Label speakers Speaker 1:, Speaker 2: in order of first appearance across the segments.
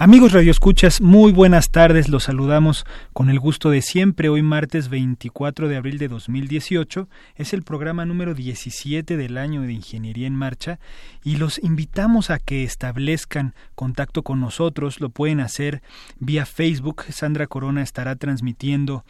Speaker 1: Amigos radioescuchas, muy buenas tardes. Los saludamos con el gusto de siempre. Hoy martes 24 de abril de 2018 es el programa número 17 del año de Ingeniería en Marcha y los invitamos a que establezcan contacto con nosotros. Lo pueden hacer vía Facebook. Sandra Corona estará transmitiendo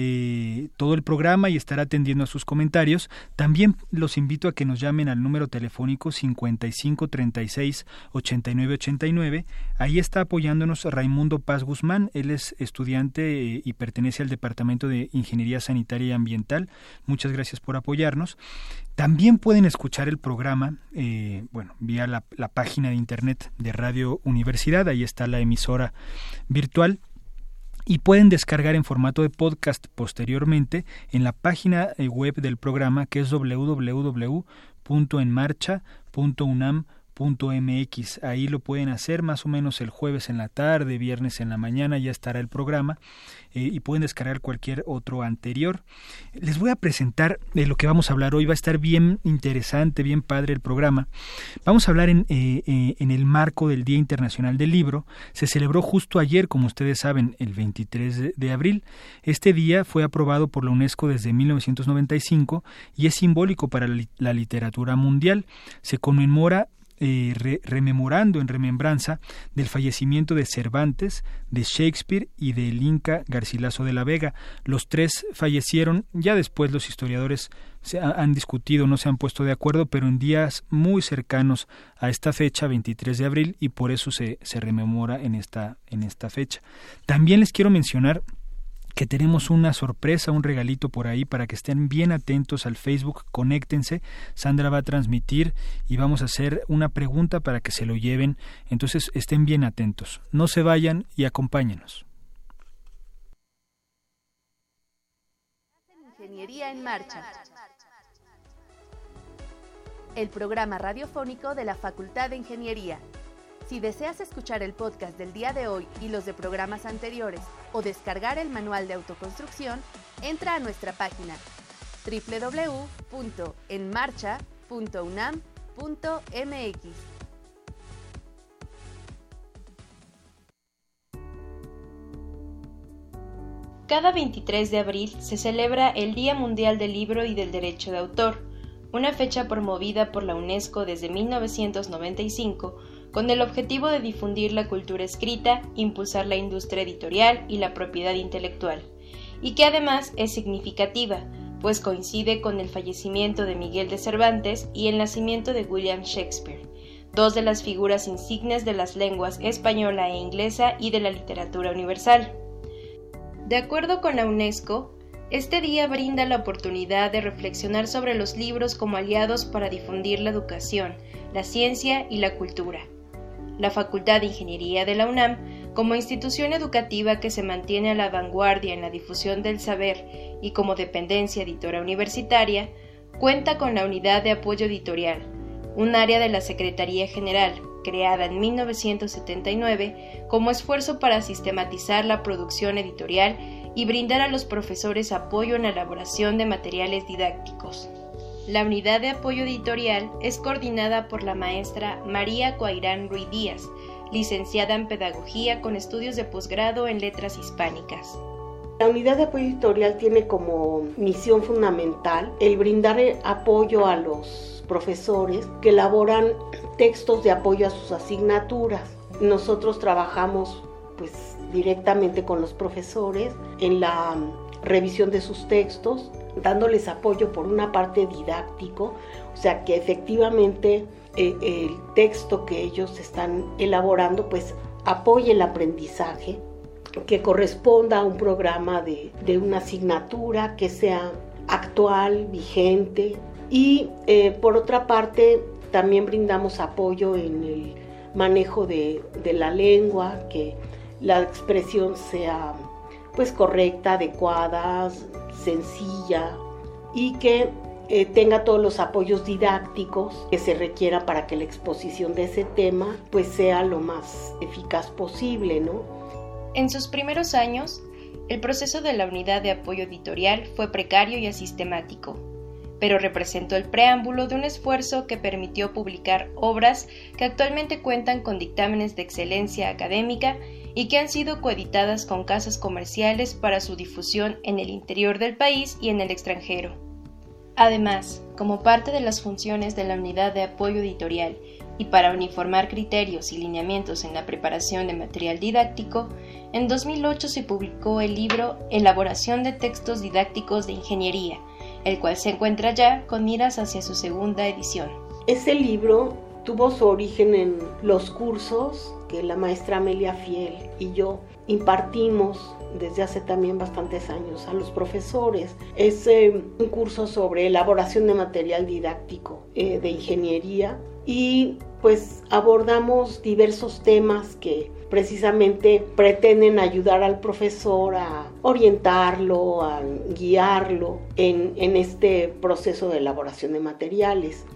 Speaker 1: eh, todo el programa y estará atendiendo a sus comentarios. También los invito a que nos llamen al número telefónico 55 36 89 89. Ahí está apoyándonos Raimundo Paz Guzmán. Él es estudiante eh, y pertenece al Departamento de Ingeniería Sanitaria y Ambiental. Muchas gracias por apoyarnos. También pueden escuchar el programa, eh, bueno, vía la, la página de internet de Radio Universidad. Ahí está la emisora virtual y pueden descargar en formato de podcast posteriormente en la página eh, web del programa que es www.enmarcha.unam.com .mx. Ahí lo pueden hacer más o menos el jueves en la tarde, viernes en la mañana, ya estará el programa eh, y pueden descargar cualquier otro anterior. Les voy a presentar de lo que vamos a hablar hoy. Va a estar bien interesante, bien padre el programa. Vamos a hablar en, eh, eh, en el marco del Día Internacional del Libro. Se celebró justo ayer, como ustedes saben, el 23 de abril. Este día fue aprobado por la UNESCO desde 1995 y es simbólico para la literatura mundial. Se conmemora eh, rememorando en remembranza del fallecimiento de Cervantes, de Shakespeare y del Inca Garcilaso de la Vega. Los tres fallecieron, ya después los historiadores se han discutido, no se han puesto de acuerdo, pero en días muy cercanos a esta fecha, 23 de abril, y por eso se, se rememora en esta, en esta fecha. También les quiero mencionar que tenemos una sorpresa, un regalito por ahí para que estén bien atentos al Facebook, conéctense, Sandra va a transmitir y vamos a hacer una pregunta para que se lo lleven, entonces estén bien atentos, no se vayan y acompáñenos.
Speaker 2: Ingeniería en Marcha. El programa radiofónico de la Facultad de Ingeniería. Si deseas escuchar el podcast del día de hoy y los de programas anteriores o descargar el manual de autoconstrucción, entra a nuestra página www.enmarcha.unam.mx. Cada 23 de abril se celebra el Día Mundial del Libro y del Derecho de Autor, una fecha promovida por la UNESCO desde 1995 con el objetivo de difundir la cultura escrita, impulsar la industria editorial y la propiedad intelectual, y que además es significativa, pues coincide con el fallecimiento de Miguel de Cervantes y el nacimiento de William Shakespeare, dos de las figuras insignes de las lenguas española e inglesa y de la literatura universal. De acuerdo con la UNESCO, este día brinda la oportunidad de reflexionar sobre los libros como aliados para difundir la educación, la ciencia y la cultura la Facultad de Ingeniería de la UNAM, como institución educativa que se mantiene a la vanguardia en la difusión del saber y como dependencia editora universitaria, cuenta con la Unidad de Apoyo Editorial, un área de la Secretaría General, creada en 1979 como esfuerzo para sistematizar la producción editorial y brindar a los profesores apoyo en la elaboración de materiales didácticos. La unidad de apoyo editorial es coordinada por la maestra María Coairán Ruiz Díaz, licenciada en Pedagogía con estudios de posgrado en Letras Hispánicas.
Speaker 3: La unidad de apoyo editorial tiene como misión fundamental el brindar apoyo a los profesores que elaboran textos de apoyo a sus asignaturas. Nosotros trabajamos pues directamente con los profesores en la revisión de sus textos, dándoles apoyo por una parte didáctico, o sea que efectivamente eh, el texto que ellos están elaborando pues apoye el aprendizaje, que corresponda a un programa de, una asignatura que sea actual, vigente. Y eh, por otra parte también brindamos apoyo en el manejo de, de la lengua, que la expresión sea pues correcta, adecuada, sencilla y que eh, tenga todos los apoyos didácticos que se requieran para que la exposición de ese tema pues sea lo más eficaz posible, ¿no?
Speaker 2: En sus primeros años, el proceso de la unidad de apoyo editorial fue precario y asistemático, pero representó el preámbulo de un esfuerzo que permitió publicar obras que actualmente cuentan con dictámenes de excelencia académica y que han sido coeditadas con casas comerciales para su difusión en el interior del país y en el extranjero. Además, como parte de las funciones de la unidad de apoyo editorial y para uniformar criterios y lineamientos en la preparación de material didáctico, en 2008 se publicó el libro Elaboración de textos didácticos de ingeniería, el cual se encuentra ya con miras hacia su segunda edición.
Speaker 3: Ese libro tuvo su origen en los cursos que la maestra Amelia Fiel y yo impartimos desde hace también bastantes años a los profesores. Es eh, un curso sobre elaboración de material didáctico eh, de ingeniería y pues abordamos diversos temas que precisamente pretenden ayudar al profesor a orientarlo, a guiarlo en, en este proceso de elaboración de materiales.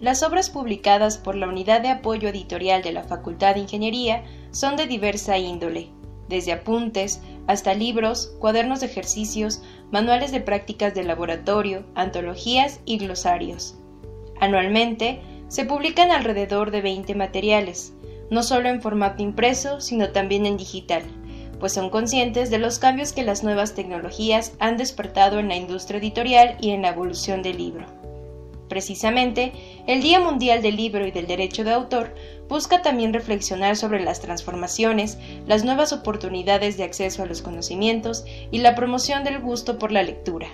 Speaker 2: Las obras publicadas por la Unidad de Apoyo Editorial de la Facultad de Ingeniería son de diversa índole, desde apuntes hasta libros, cuadernos de ejercicios, manuales de prácticas de laboratorio, antologías y glosarios. Anualmente, se publican alrededor de 20 materiales, no solo en formato impreso, sino también en digital, pues son conscientes de los cambios que las nuevas tecnologías han despertado en la industria editorial y en la evolución del libro. Precisamente, el Día Mundial del Libro y del Derecho de Autor busca también reflexionar sobre las transformaciones, las nuevas oportunidades de acceso a los conocimientos y la promoción del gusto por la lectura.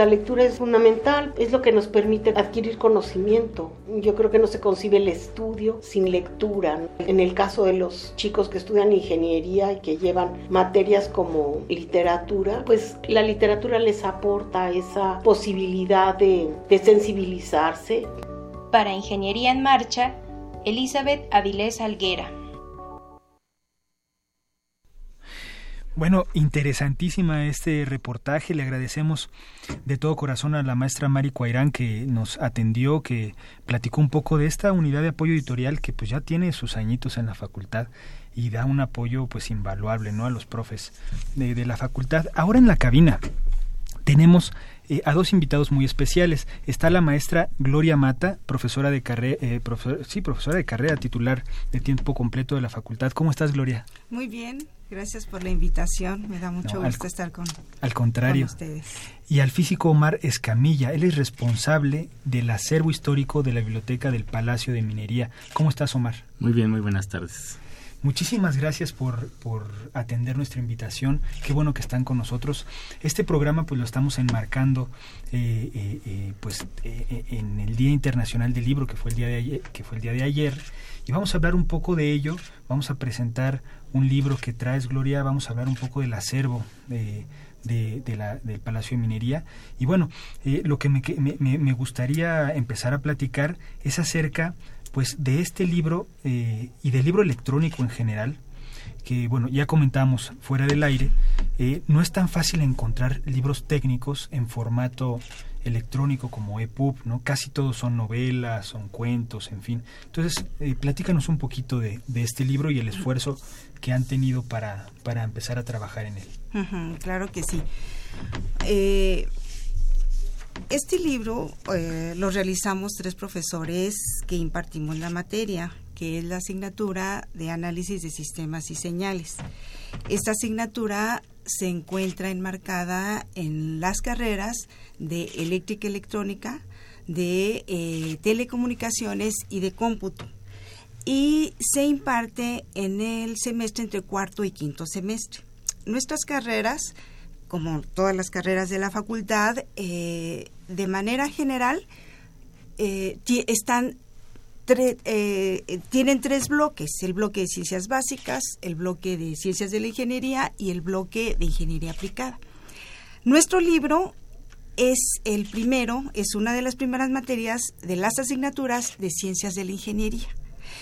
Speaker 3: La lectura es fundamental, es lo que nos permite adquirir conocimiento. Yo creo que no se concibe el estudio sin lectura. En el caso de los chicos que estudian ingeniería y que llevan materias como literatura, pues la literatura les aporta esa posibilidad de, sensibilizarse.
Speaker 2: Para Ingeniería en Marcha, Elizabeth Avilés Alguera.
Speaker 1: Bueno, interesantísima este reportaje. Le agradecemos de todo corazón a la maestra Mari Cuairán que nos atendió, que platicó un poco de esta unidad de apoyo editorial que pues ya tiene sus añitos en la facultad y da un apoyo pues invaluable ¿no? a los profes de, la facultad. Ahora en la cabina tenemos eh, a dos invitados muy especiales. Está la maestra Gloria Mata, profesora de carrera, eh, sí, profesora de carrera titular de tiempo completo de la facultad. ¿Cómo estás, Gloria?
Speaker 4: Muy bien, gracias por la invitación. Me da mucho gusto estar con,
Speaker 1: al contrario.
Speaker 4: ustedes.
Speaker 1: Y al físico Omar Escamilla, él es responsable del acervo histórico de la biblioteca del Palacio de Minería. ¿Cómo estás, Omar?
Speaker 5: Muy bien, muy buenas tardes.
Speaker 1: Muchísimas gracias por, por, atender nuestra invitación. Qué bueno que están con nosotros. Este programa pues lo estamos enmarcando eh, eh, eh, pues en el Día Internacional del Libro que fue el día de ayer, que fue el día de ayer y vamos a hablar un poco de ello. Vamos a presentar un libro que traes Gloria. Vamos a hablar un poco del acervo de, la, del Palacio de Minería. Y bueno, lo que me, me, me gustaría empezar a platicar es acerca pues de este libro eh, y del libro electrónico en general, que bueno, ya comentamos fuera del aire, eh, no es tan fácil encontrar libros técnicos en formato electrónico como EPUB, ¿no? Casi todos son novelas, son cuentos, en fin. Entonces, eh, platícanos un poquito de, de, este libro y el esfuerzo que han tenido para, para empezar a trabajar en él.
Speaker 4: claro que sí. Este libro eh, lo realizamos tres profesores que impartimos la materia, que es la asignatura de análisis de sistemas y señales. Esta asignatura se encuentra enmarcada en las carreras de eléctrica electrónica, de eh, telecomunicaciones y de cómputo. Y se imparte en el semestre entre cuarto y quinto semestre. Nuestras carreras, como todas las carreras de la facultad, eh, de manera general, eh, están eh, tienen tres bloques, el bloque de ciencias básicas, el bloque de ciencias de la ingeniería y el bloque de ingeniería aplicada. Nuestro libro es el primero, es una de las primeras materias de las asignaturas de ciencias de la ingeniería.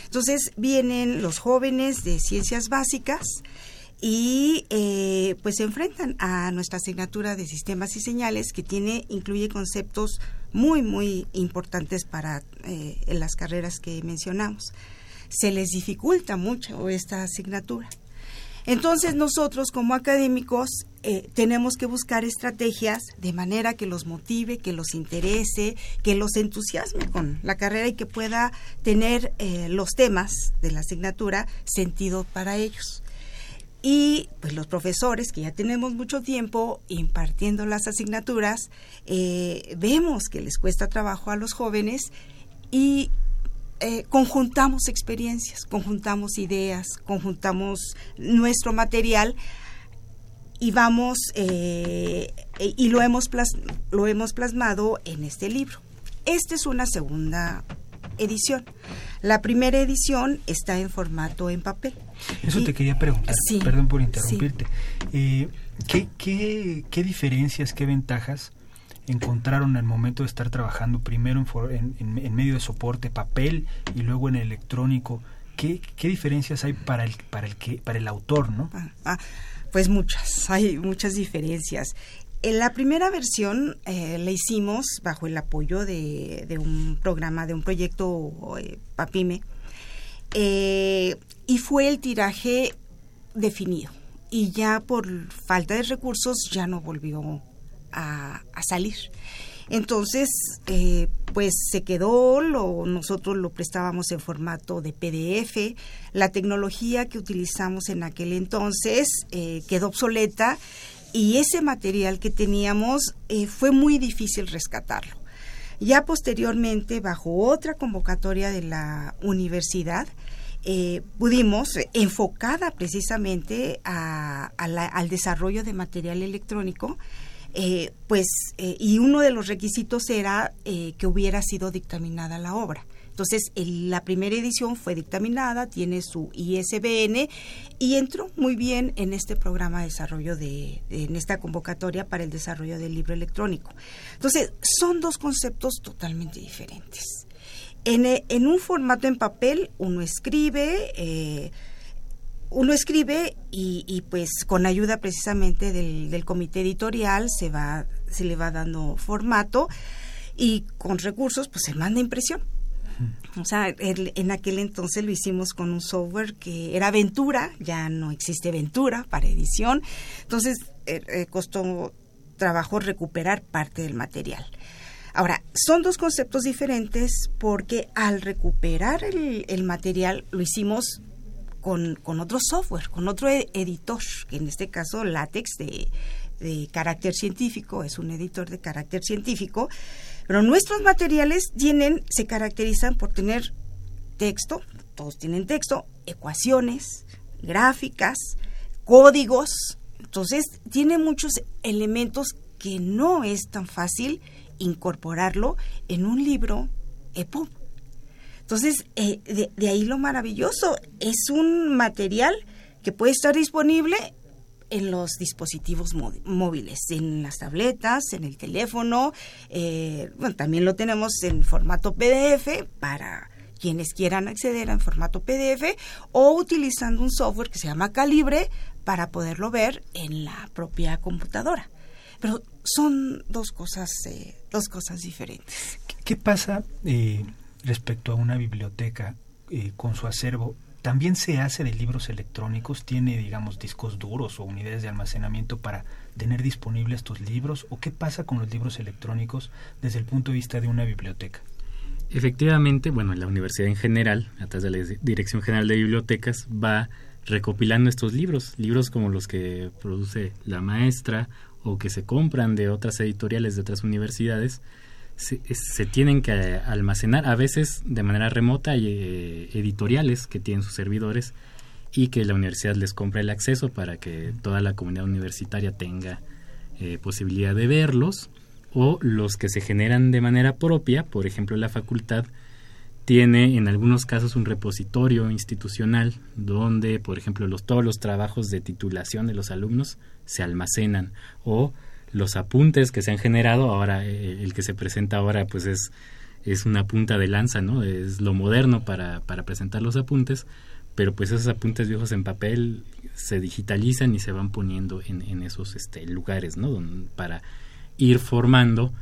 Speaker 4: Entonces vienen los jóvenes de ciencias básicas y eh, pues se enfrentan a nuestra asignatura de sistemas y señales que tiene incluye conceptos muy, muy importantes para eh, las carreras que mencionamos. Se les dificulta mucho esta asignatura. Entonces nosotros como académicos eh, tenemos que buscar estrategias de manera que los motive, que los interese, que los entusiasme con la carrera y que pueda tener eh, los temas de la asignatura sentido para ellos. Y pues los profesores, que ya tenemos mucho tiempo impartiendo las asignaturas, eh, vemos que les cuesta trabajo a los jóvenes y eh, conjuntamos experiencias, conjuntamos ideas, conjuntamos nuestro material y vamos eh, y lo hemos, lo hemos plasmado en este libro. Esta es una segunda edición. La primera edición está en formato en papel.
Speaker 1: Eso te quería preguntar, perdón por interrumpirte. Eh, ¿qué, qué, diferencias, qué ventajas encontraron al momento de estar trabajando primero en, en, medio de soporte papel y luego en electrónico? ¿Qué, qué diferencias hay para el, para el, que, para el autor, no?
Speaker 4: Ah, ah, pues muchas, hay muchas diferencias. En la primera versión eh, la hicimos bajo el apoyo de, un programa, de un proyecto eh, PAPIME, eh, y fue el tiraje definido. Y ya por falta de recursos ya no volvió a, salir. Entonces, pues se quedó, lo, nosotros lo prestábamos en formato de PDF. La tecnología que utilizamos en aquel entonces quedó obsoleta y ese material que teníamos eh, fue muy difícil rescatarlo. Ya posteriormente, bajo otra convocatoria de la universidad, eh, pudimos, enfocada precisamente al desarrollo de material electrónico, eh, pues, y uno de los requisitos era que hubiera sido dictaminada la obra. Entonces, la primera edición fue dictaminada, tiene su ISBN y entró muy bien en este programa de desarrollo de, en esta convocatoria para el desarrollo del libro electrónico. Entonces, son dos conceptos totalmente diferentes. En, eh, un formato en papel, uno escribe, eh, uno escribe y, pues con ayuda precisamente del, del comité editorial se va, se le va dando formato y con recursos pues se manda impresión. O sea, en aquel entonces lo hicimos con un software que era Ventura, ya no existe Ventura para edición, entonces eh, eh, costó trabajo recuperar parte del material. Ahora, son dos conceptos diferentes porque al recuperar el, material lo hicimos con, con, otro software, con otro e, editor, que en este caso látex de, de carácter científico, es un editor de carácter científico, pero nuestros materiales tienen, se caracterizan por tener texto, todos tienen texto, ecuaciones, gráficas, códigos. Entonces, tiene muchos elementos que no es tan fácil incorporarlo en un libro EPUB. Entonces, eh, de, ahí lo maravilloso, es un material que puede estar disponible en los dispositivos móviles, en las tabletas, en el teléfono. Eh, bueno, también lo tenemos en formato PDF para quienes quieran acceder en formato PDF o utilizando un software que se llama Calibre para poderlo ver en la propia computadora. Pero son dos cosas, eh, dos cosas diferentes.
Speaker 1: ¿Qué, pasa eh, respecto a una biblioteca con su acervo? también se hace de libros electrónicos, tiene, digamos, discos duros o unidades de almacenamiento para tener disponibles tus libros, o qué pasa con los libros electrónicos desde el punto de vista de una biblioteca.
Speaker 5: Efectivamente, bueno, la universidad en general, a través de la Dirección General de Bibliotecas, va recopilando estos libros, libros como los que produce la maestra o que se compran de otras editoriales de otras universidades, se, tienen que almacenar a veces de manera remota y eh, editoriales que tienen sus servidores y que la universidad les compra el acceso para que toda la comunidad universitaria tenga eh, posibilidad de verlos o los que se generan de manera propia, por ejemplo la facultad tiene en algunos casos un repositorio institucional donde, por ejemplo, los, todos los trabajos de titulación de los alumnos se almacenan o los apuntes que se han generado, ahora eh, el que se presenta ahora pues es, es una punta de lanza, ¿no? Es lo moderno para, para presentar los apuntes, pero pues esos apuntes viejos en papel se digitalizan y se van poniendo en, en esos este, lugares, ¿no? para ir formando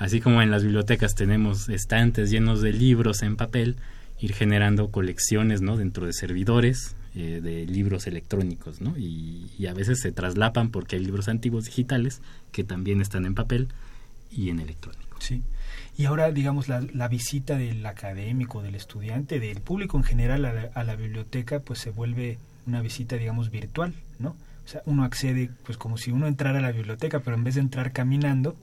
Speaker 5: Así como en las bibliotecas tenemos estantes llenos de libros en papel, ir generando colecciones ¿no? dentro de servidores eh, de libros electrónicos, ¿no? Y, a veces se traslapan porque hay libros antiguos digitales que también están en papel y en electrónico.
Speaker 1: Sí. Y ahora, digamos, la, la visita del académico, del estudiante, del público en general a la, a la, biblioteca, pues se vuelve una visita, digamos, virtual, ¿no? O sea, uno accede, pues como si uno entrara a la biblioteca, pero en vez de entrar caminando,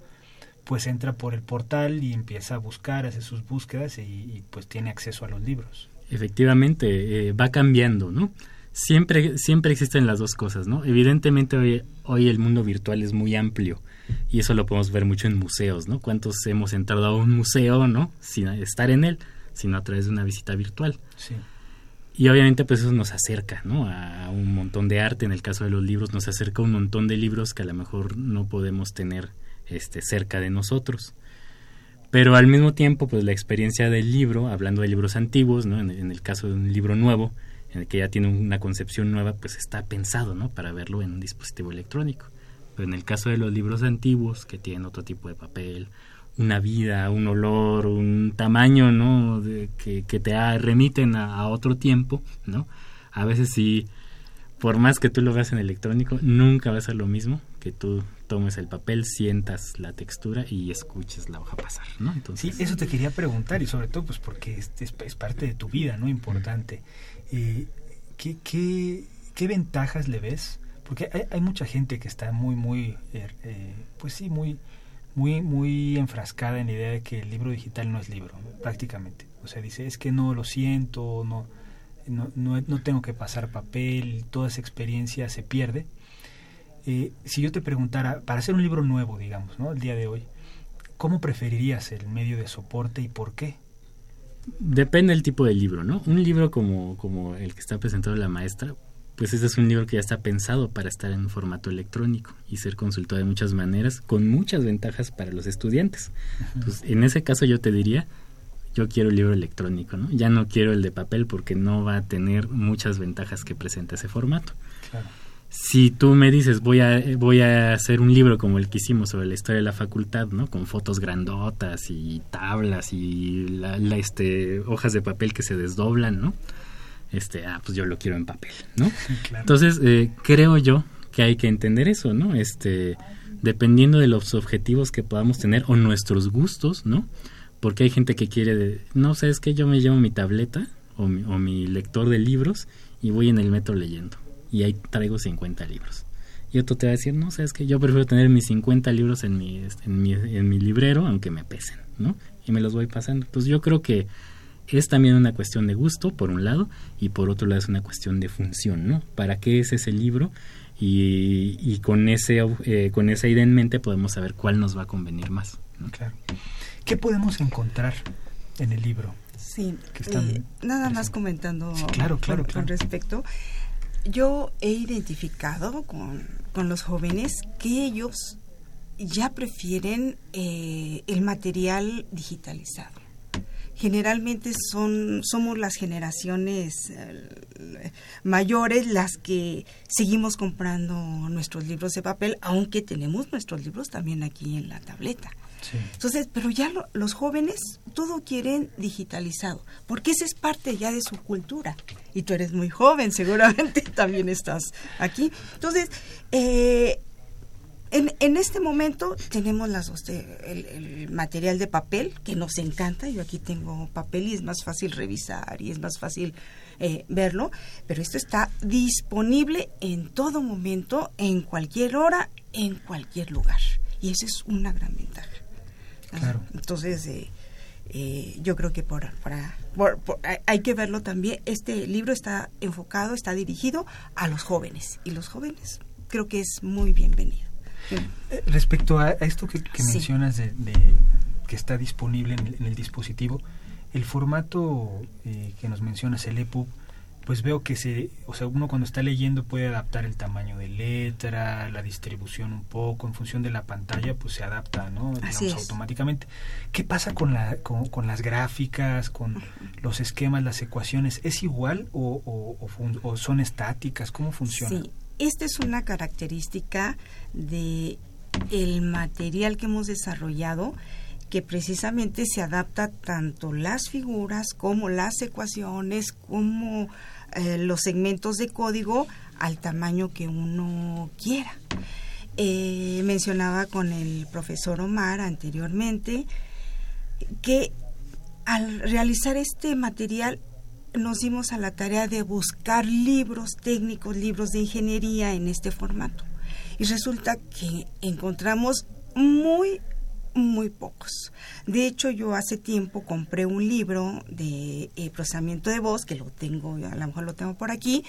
Speaker 1: pues entra por el portal y empieza a buscar, hace sus búsquedas y, pues tiene acceso a los libros.
Speaker 5: Efectivamente, eh, va cambiando, ¿no? Siempre, siempre existen las dos cosas, ¿no? Evidentemente hoy, hoy el mundo virtual es muy amplio y eso lo podemos ver mucho en museos, ¿no? ¿Cuántos hemos entrado a un museo, ¿no? Sin estar en él, sino a través de una visita virtual.
Speaker 1: Sí.
Speaker 5: Y obviamente pues eso nos acerca, ¿no? A un montón de arte, en el caso de los libros nos acerca un montón de libros que a lo mejor no podemos tener este, cerca de nosotros. Pero al mismo tiempo, pues la experiencia del libro, hablando de libros antiguos, ¿no? en, el caso de un libro nuevo, en el que ya tiene una concepción nueva, pues está pensado ¿no? para verlo en un dispositivo electrónico. Pero en el caso de los libros antiguos, que tienen otro tipo de papel, una vida, un olor, un tamaño, ¿no? que, que, te remiten a, otro tiempo, ¿no? A veces sí, por más que tú lo veas en electrónico, nunca va a lo mismo que tú tomes el papel, sientas la textura y escuches la hoja pasar, ¿no?
Speaker 1: Entonces, sí, eso te quería preguntar y sobre todo pues porque es, es, parte de tu vida, ¿no? Importante. Eh, ¿qué, qué, qué, ventajas le ves? Porque hay, mucha gente que está muy, muy, er, eh, pues sí, muy, muy, muy enfrascada en la idea de que el libro digital no es libro, prácticamente. O sea, dice, es que no lo siento, no, no, no tengo que pasar papel, toda esa experiencia se pierde eh, si yo te preguntara, para hacer un libro nuevo, digamos, ¿no? El día de hoy, ¿cómo preferirías el medio de soporte y por qué?
Speaker 5: Depende del tipo de libro, ¿no? Un libro como, como el que está presentado la maestra, pues ese es un libro que ya está pensado para estar en formato electrónico y ser consultado de muchas maneras, con muchas ventajas para los estudiantes. Entonces, en ese caso yo te diría, yo quiero el libro electrónico, ¿no? Ya no quiero el de papel porque no va a tener muchas ventajas que presenta ese formato. Claro si tú me dices voy a voy a hacer un libro como el que hicimos sobre la historia de la facultad no con fotos grandotas y tablas y la, este hojas de papel que se desdoblan no este ah pues yo lo quiero en papel no entonces eh, creo yo que hay que entender eso no este dependiendo de los objetivos que podamos tener o nuestros gustos no porque hay gente que quiere no sé es que yo me llevo mi tableta o mi, o mi lector de libros y voy en el metro leyendo y ahí traigo 50 libros. Y otro te va a decir, no, sabes que yo prefiero tener mis 50 libros en mi, en mi, en mi librero, aunque me pesen, ¿no? Y me los voy pasando. Pues yo creo que es también una cuestión de gusto, por un lado, y por otro lado es una cuestión de función, ¿no? ¿Para qué es ese libro? Y, y con, ese, eh, con esa idea en mente podemos saber cuál nos va a convenir más.
Speaker 1: Claro. ¿Qué podemos encontrar en el libro?
Speaker 4: Sí, eh, nada más comentando
Speaker 1: claro, claro,
Speaker 4: con respecto yo he identificado con, los jóvenes que ellos ya prefieren eh, el material digitalizado. Generalmente son, somos las generaciones eh, mayores las que seguimos comprando nuestros libros de papel, aunque tenemos nuestros libros también aquí en la tableta. Entonces, pero ya los jóvenes todo quieren digitalizado, porque esa es parte ya de su cultura. Y tú eres muy joven, seguramente también estás aquí. Entonces, eh, En, en, este momento tenemos las dos el, material de papel que nos encanta. Yo aquí tengo papel y es más fácil revisar y es más fácil eh, verlo. Pero esto está disponible en todo momento, en cualquier hora, en cualquier lugar. Y esa es una gran ventaja.
Speaker 1: Claro.
Speaker 4: Entonces, eh, eh, yo creo que por, para, hay que verlo también. Este libro está enfocado, está dirigido a los jóvenes. Y los jóvenes creo que es muy bienvenido.
Speaker 1: Eh, respecto a, esto que, mencionas de, que está disponible en el, dispositivo, el formato eh, que nos mencionas, el EPUB, pues veo que se, o sea, uno cuando está leyendo puede adaptar el tamaño de letra, la distribución un poco, en función de la pantalla, pues se adapta, ¿no? Digamos, automáticamente. ¿Qué pasa con, la, con, las gráficas, con los esquemas, las ecuaciones? ¿Es igual o, o, o son estáticas? ¿Cómo funciona?
Speaker 4: Sí, esta es una característica de el material que hemos desarrollado que precisamente se adapta tanto las figuras como las ecuaciones como eh, los segmentos de código al tamaño que uno quiera. Eh, mencionaba con el profesor Omar anteriormente que al realizar este material nos dimos a la tarea de buscar libros técnicos, libros de ingeniería en este formato. Y resulta que encontramos muy, muy pocos. De hecho, yo hace tiempo compré un libro de eh, procesamiento de voz, que lo tengo, a lo mejor lo tengo por aquí,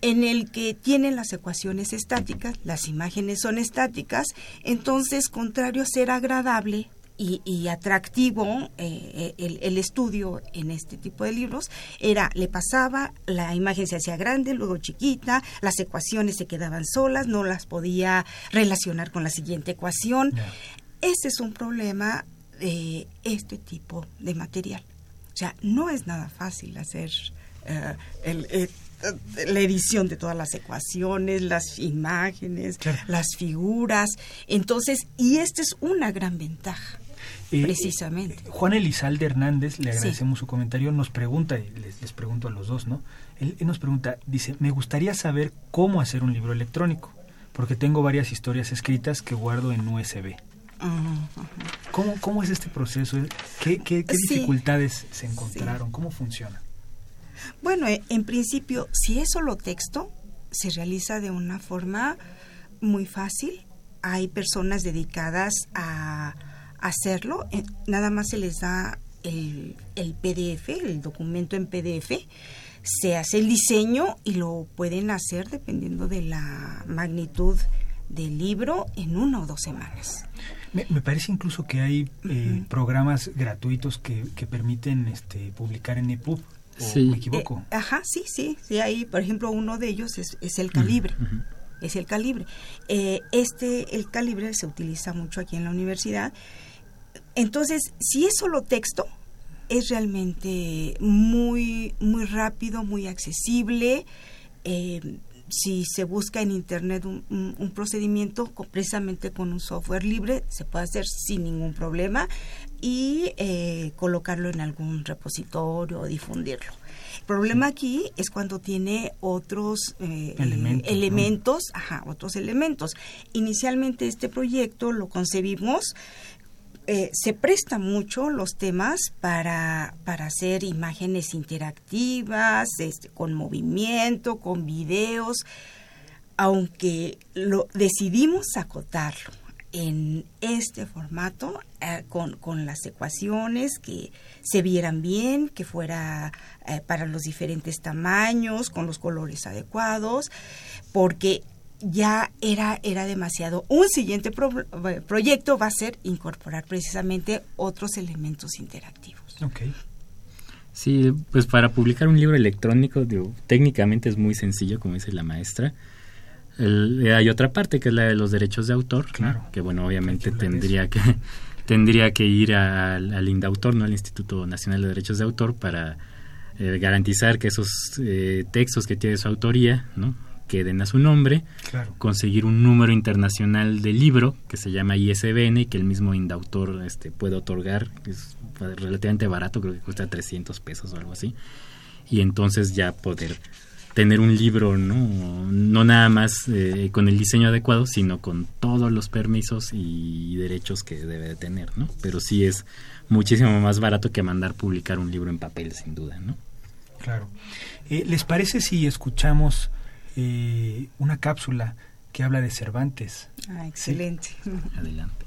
Speaker 4: en el que tienen las ecuaciones estáticas, las imágenes son estáticas, entonces, contrario a ser agradable, y, atractivo eh, el, el, estudio en este tipo de libros era le pasaba la imagen se hacía grande luego chiquita las ecuaciones se quedaban solas no las podía relacionar con la siguiente ecuación ese es un problema de este tipo de material o sea no es nada fácil hacer eh, el, eh, la edición de todas las ecuaciones, las imágenes, las figuras. Entonces, y esta es una gran ventaja. Precisamente.
Speaker 1: Juan Elizalde Hernández, le agradecemos su comentario, nos pregunta, y les, pregunto a los dos, ¿no? Él, nos pregunta, dice, me gustaría saber cómo hacer un libro electrónico, porque tengo varias historias escritas que guardo en USB. ¿Cómo, ¿Cómo, es este proceso? ¿Qué, qué, dificultades se encontraron? ¿Cómo funciona?
Speaker 4: Bueno, eh, en principio, si es solo texto, se realiza de una forma muy fácil. Hay personas dedicadas a hacerlo, eh, nada más se les da el, el PDF, el documento en PDF, se hace el diseño y lo pueden hacer dependiendo de la magnitud del libro en una o dos semanas.
Speaker 1: Me, parece incluso que hay eh, programas gratuitos que, que permiten este, publicar en EPUB. ¿o ¿Me equivoco?
Speaker 4: Eh, ajá, sí, sí, sí. Hay, por ejemplo, uno de ellos es, es el calibre. Es el calibre. este, el calibre se utiliza mucho aquí en la universidad entonces, si es solo texto, es realmente muy, muy rápido, muy accesible. Eh, si se busca en Internet un, procedimiento precisamente con un software libre, se puede hacer sin ningún problema y eh, colocarlo en algún repositorio o difundirlo. El problema aquí es cuando tiene otros eh, elementos, ajá, otros elementos. Inicialmente este proyecto lo concebimos eh, se presta mucho los temas para, para hacer imágenes interactivas, este, con movimiento, con videos, aunque lo decidimos acotarlo en este formato eh, con, con, las ecuaciones que se vieran bien, que fuera eh, para los diferentes tamaños, con los colores adecuados, porque ya era, era demasiado. Un siguiente eh, proyecto va a ser incorporar precisamente otros elementos interactivos.
Speaker 1: Okay.
Speaker 5: Sí, pues para publicar un libro electrónico, técnicamente es muy sencillo, como dice la maestra. Eh, hay otra parte que es la de los derechos de autor, claro. que bueno, obviamente tendría que tendría que ir al, al INDAUTOR, ¿no? al Instituto Nacional de Derechos de Autor, para eh, garantizar que esos textos que tiene su autoría, ¿no? Queden a su nombre, conseguir un número internacional de libro que se llama ISBN y que el mismo Indautor este, puede otorgar, es relativamente barato, creo que cuesta 300 pesos o algo así, y entonces ya poder tener un libro, ¿no? No nada más eh, con el diseño adecuado, sino con todos los permisos y derechos que debe de tener, ¿no? Pero sí es muchísimo más barato que mandar publicar un libro en papel, sin duda, ¿no?
Speaker 1: Claro. Eh, ¿Les parece si escuchamos eh, una cápsula que habla de Cervantes?
Speaker 4: Ah, excelente.
Speaker 5: Adelante.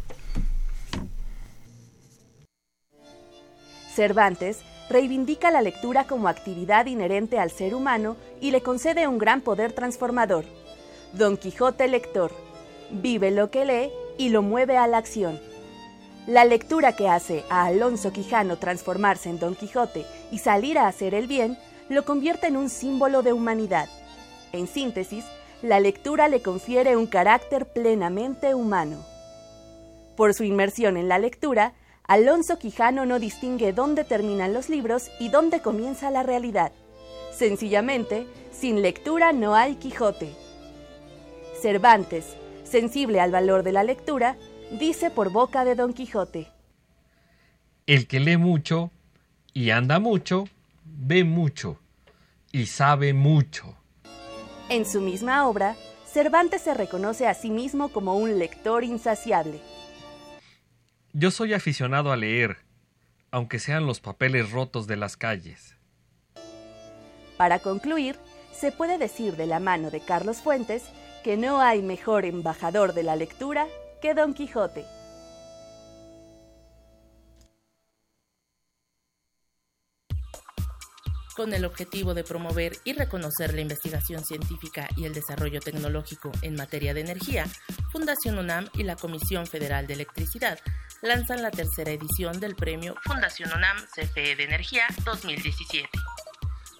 Speaker 6: Cervantes reivindica la lectura como actividad inherente al ser humano y le concede un gran poder transformador. Don Quijote lector, vive lo que lee y lo mueve a la acción. La lectura que hace a Alonso Quijano transformarse en Don Quijote y salir a hacer el bien, lo convierte en un símbolo de humanidad. En síntesis, la lectura le confiere un carácter plenamente humano. Por su inmersión en la lectura, Alonso Quijano no distingue dónde terminan los libros y dónde comienza la realidad. Sencillamente, sin lectura no hay Quijote. Cervantes, sensible al valor de la lectura, dice por boca de Don Quijote.
Speaker 7: El que lee mucho y anda mucho, ve mucho y sabe mucho.
Speaker 6: En su misma obra, Cervantes se reconoce a sí mismo como un lector insaciable.
Speaker 7: Yo soy aficionado a leer, aunque sean los papeles rotos de las calles.
Speaker 6: Para concluir, se puede decir de la mano de Carlos Fuentes que no hay mejor embajador de la lectura que Don Quijote.
Speaker 8: Con el objetivo de promover y reconocer la investigación científica y el desarrollo tecnológico en materia de energía, Fundación UNAM y la Comisión Federal de Electricidad lanzan la tercera edición del premio Fundación UNAM CFE de Energía 2017.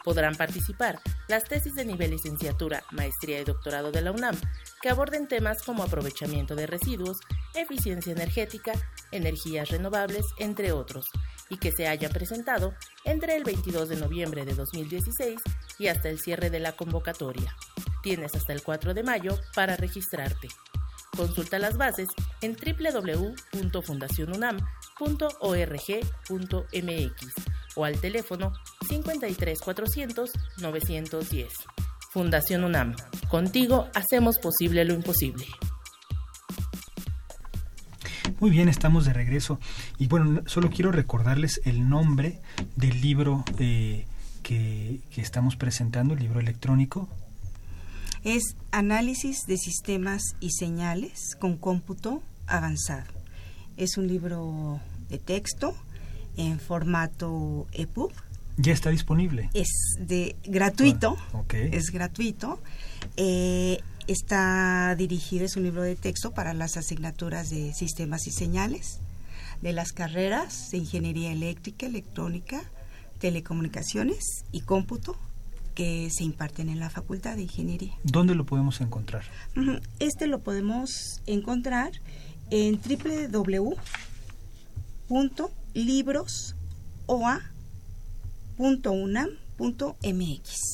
Speaker 8: Podrán participar las tesis de nivel licenciatura, maestría y doctorado de la UNAM, que aborden temas como aprovechamiento de residuos, eficiencia energética, energías renovables, entre otros, y que se hayan presentado entre el 22 de noviembre de 2016 y hasta el cierre de la convocatoria. Tienes hasta el 4 de mayo para registrarte. Consulta las bases en www.fundacionunam.org.mx o al teléfono 53 400 910. Fundación UNAM. Contigo hacemos posible lo imposible.
Speaker 1: Muy bien, estamos de regreso. Y bueno, solo quiero recordarles el nombre del libro eh, que, que estamos presentando, el libro electrónico.
Speaker 4: Es Análisis de Sistemas y Señales con cómputo avanzado. Es un libro de texto en formato EPUB.
Speaker 1: Ya está disponible.
Speaker 4: Es de gratuito.
Speaker 1: Ah, ok.
Speaker 4: Es gratuito. Eh, está dirigido, es un libro de texto para las asignaturas de sistemas y señales, de las carreras de ingeniería eléctrica, electrónica, telecomunicaciones y cómputo que se imparten en la Facultad de Ingeniería.
Speaker 1: ¿Dónde lo podemos encontrar?
Speaker 4: Este lo podemos encontrar en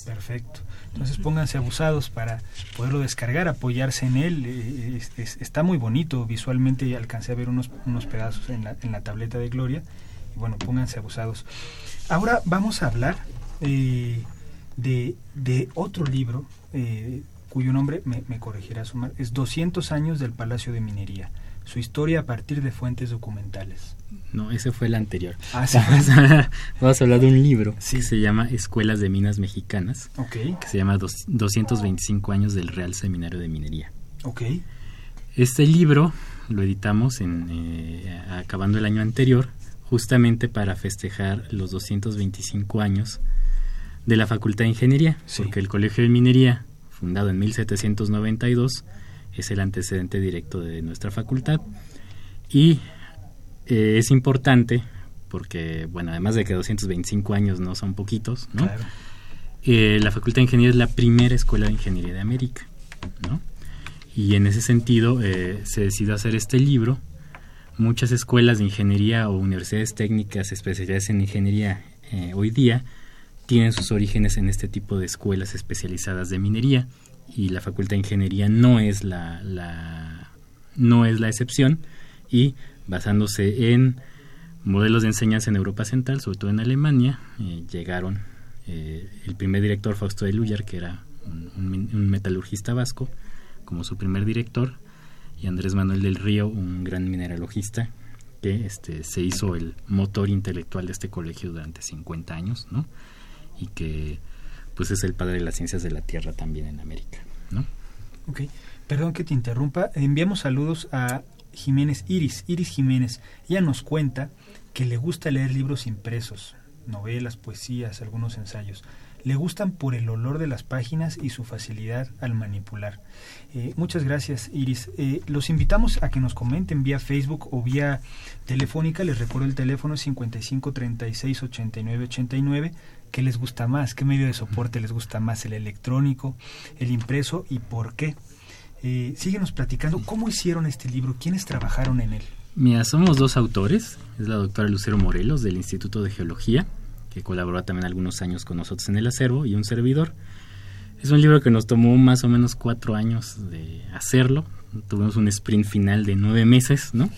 Speaker 1: Perfecto. Entonces pónganse abusados para poderlo descargar, apoyarse en él. Eh, es- es- está muy bonito visualmente. Alcancé a ver unos, unos pedazos en la, en la tableta de Gloria. Bueno, pónganse abusados. Ahora vamos a hablar eh, de, de otro libro eh, cuyo nombre, me, me corregirá Sumar, es 200 años del Palacio de Minería. Su historia a partir de fuentes documentales.
Speaker 5: No, ese fue el anterior.
Speaker 1: Ah, sí.
Speaker 5: Vamos a hablar, vamos a hablar de un libro
Speaker 1: Sí.
Speaker 5: que se llama Escuelas de Minas Mexicanas,
Speaker 1: Ok,
Speaker 5: que se llama Dos- 225 años del Real Seminario de Minería.
Speaker 1: ok.
Speaker 5: Este libro lo editamos en, eh, acabando el año anterior, justamente para festejar los 225 años de la Facultad de Ingeniería,
Speaker 1: Sí.
Speaker 5: porque el Colegio de Minería, fundado en 1792, es el antecedente directo de nuestra facultad. Y eh, es importante, porque, bueno, además de que 225 años no son poquitos, ¿no?
Speaker 1: Claro.
Speaker 5: Eh, la Facultad de Ingeniería es la primera escuela de ingeniería de América, ¿no? Y en ese sentido eh, se decidió hacer este libro. Muchas escuelas de ingeniería o universidades técnicas especializadas en ingeniería hoy día tienen sus orígenes en este tipo de escuelas especializadas de minería y la Facultad de Ingeniería no es la, no es la excepción y basándose en modelos de enseñanza en Europa Central, sobre todo en Alemania, eh, llegaron Eh, el primer director, Fausto de Luyar, que era un, metalurgista vasco, como su primer director, y Andrés Manuel del Río, un gran mineralogista, que este, se hizo el motor intelectual de este colegio durante 50 años, ¿no? Y que pues es el padre de las ciencias de la Tierra también en América, ¿no?
Speaker 1: Perdón que te interrumpa, enviamos saludos a Jiménez Iris, Iris Jiménez. Ella nos cuenta que le gusta leer libros impresos, novelas, poesías, algunos ensayos. Le gustan por el olor de las páginas y su facilidad al manipular. Eh, muchas gracias, Iris. Eh, los invitamos a que nos comenten vía Facebook o vía telefónica. Les recuerdo el teléfono 55 36 89 89. ¿Qué les gusta más? ¿Qué medio de soporte les gusta más? ¿El electrónico, el impreso y por qué? Eh, síguenos platicando cómo hicieron este libro, quiénes trabajaron en él.
Speaker 5: Mira, somos dos autores. Es la doctora Lucero Morelos del Instituto de Geología, que colaboró también algunos años con nosotros en el acervo, y un servidor. Es un libro que nos tomó más o menos cuatro años de hacerlo. Tuvimos un sprint final de nueve meses, ¿no?